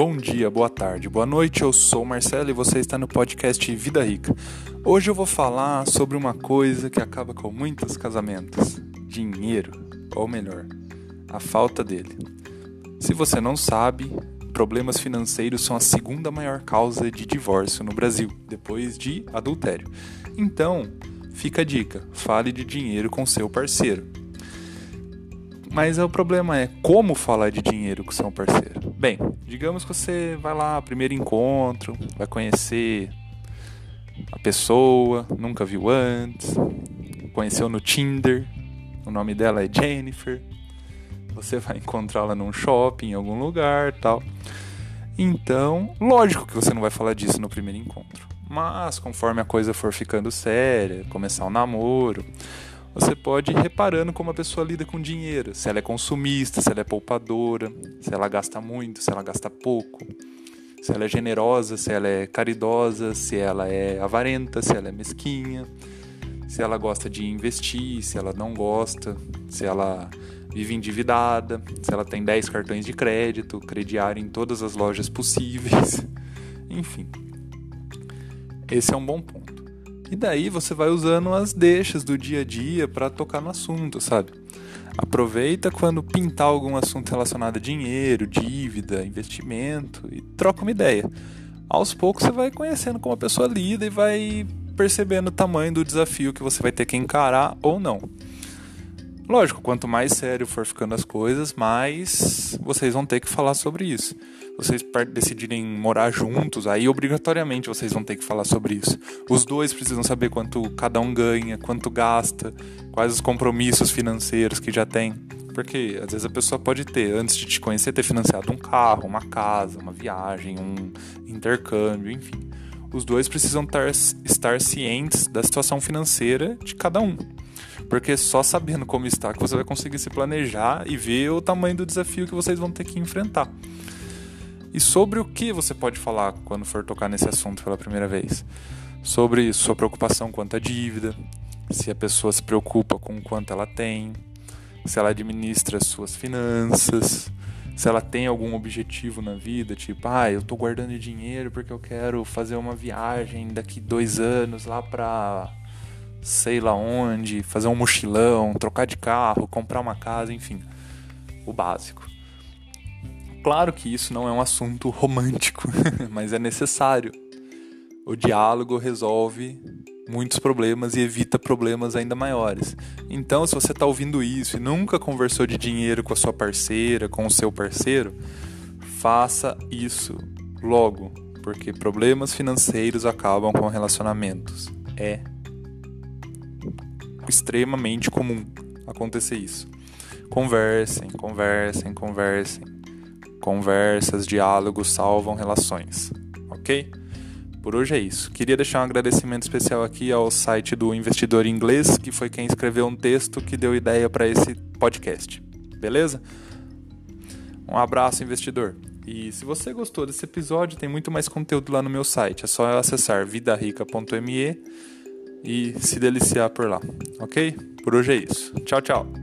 Bom dia, boa tarde, boa noite. Eu sou Marcelo e você está no podcast Vida Rica. Hoje eu vou falar sobre uma coisa que acaba com muitos casamentos: dinheiro, ou melhor, a falta dele. Se você não sabe, problemas financeiros são a segunda maior causa de divórcio no Brasil, depois de adultério. Então, fica a dica: fale de dinheiro com seu parceiro. Mas o problema é como falar de dinheiro com seu parceiro. Bem, digamos que você vai lá, primeiro encontro, vai conhecer a pessoa, nunca viu antes, conheceu no Tinder, o nome dela é Jennifer. Você vai encontrá-la num shopping, em algum lugar, tal. Então, lógico que você não vai falar disso no primeiro encontro. Mas conforme a coisa for ficando séria, começar o um namoro, você pode ir reparando como a pessoa lida com dinheiro, se ela é consumista, se ela é poupadora, se ela gasta muito, se ela gasta pouco, se ela é generosa, se ela é caridosa, se ela é avarenta, se ela é mesquinha, se ela gosta de investir, se ela não gosta, se ela vive endividada, se ela tem 10 cartões de crédito, crediário em todas as lojas possíveis, enfim. Esse é um bom ponto. E daí você vai usando as deixas do dia a dia para tocar no assunto, sabe? Aproveita quando pintar algum assunto relacionado a dinheiro, dívida, investimento e troca uma ideia. Aos poucos você vai conhecendo como a pessoa lida e vai percebendo o tamanho do desafio que você vai ter que encarar ou não. Lógico, quanto mais sério for ficando as coisas, mais vocês vão ter que falar sobre isso. Vocês decidirem morar juntos, aí obrigatoriamente vocês vão ter que falar sobre isso. Os dois precisam saber quanto cada um ganha, quanto gasta, quais os compromissos financeiros que já tem. Porque às vezes a pessoa pode ter, antes de te conhecer, ter financiado um carro, uma casa, uma viagem, um intercâmbio, enfim. Os dois precisam estar cientes da situação financeira de cada um. Porque só sabendo como está que você vai conseguir se planejar e ver o tamanho do desafio que vocês vão ter que enfrentar. E sobre o que você pode falar quando for tocar nesse assunto pela primeira vez? Sobre sua preocupação quanto à dívida, se a pessoa se preocupa com quanto ela tem, se ela administra suas finanças, se ela tem algum objetivo na vida, tipo, ah, eu tô guardando dinheiro porque eu quero fazer uma viagem daqui dois anos lá pra sei lá onde, fazer um mochilão, trocar de carro, comprar uma casa, enfim, o básico. Claro que isso não é um assunto romântico, mas é necessário. O diálogo resolve muitos problemas e evita problemas ainda maiores. Então, se você está ouvindo isso e nunca conversou de dinheiro com a sua parceira, com o seu parceiro, faça isso logo, porque problemas financeiros acabam com relacionamentos. É extremamente comum acontecer isso. Conversem, conversem, conversem. Conversas, diálogos salvam relações, ok? Por hoje é isso. Queria deixar um agradecimento especial aqui ao site do Investidor Inglês, que foi quem escreveu um texto que deu ideia para esse podcast. Beleza? Um abraço, investidor. E se você gostou desse episódio, tem muito mais conteúdo lá no meu site. É só acessar vidarica.me e se deliciar por lá, ok? Por hoje é isso. Tchau, tchau.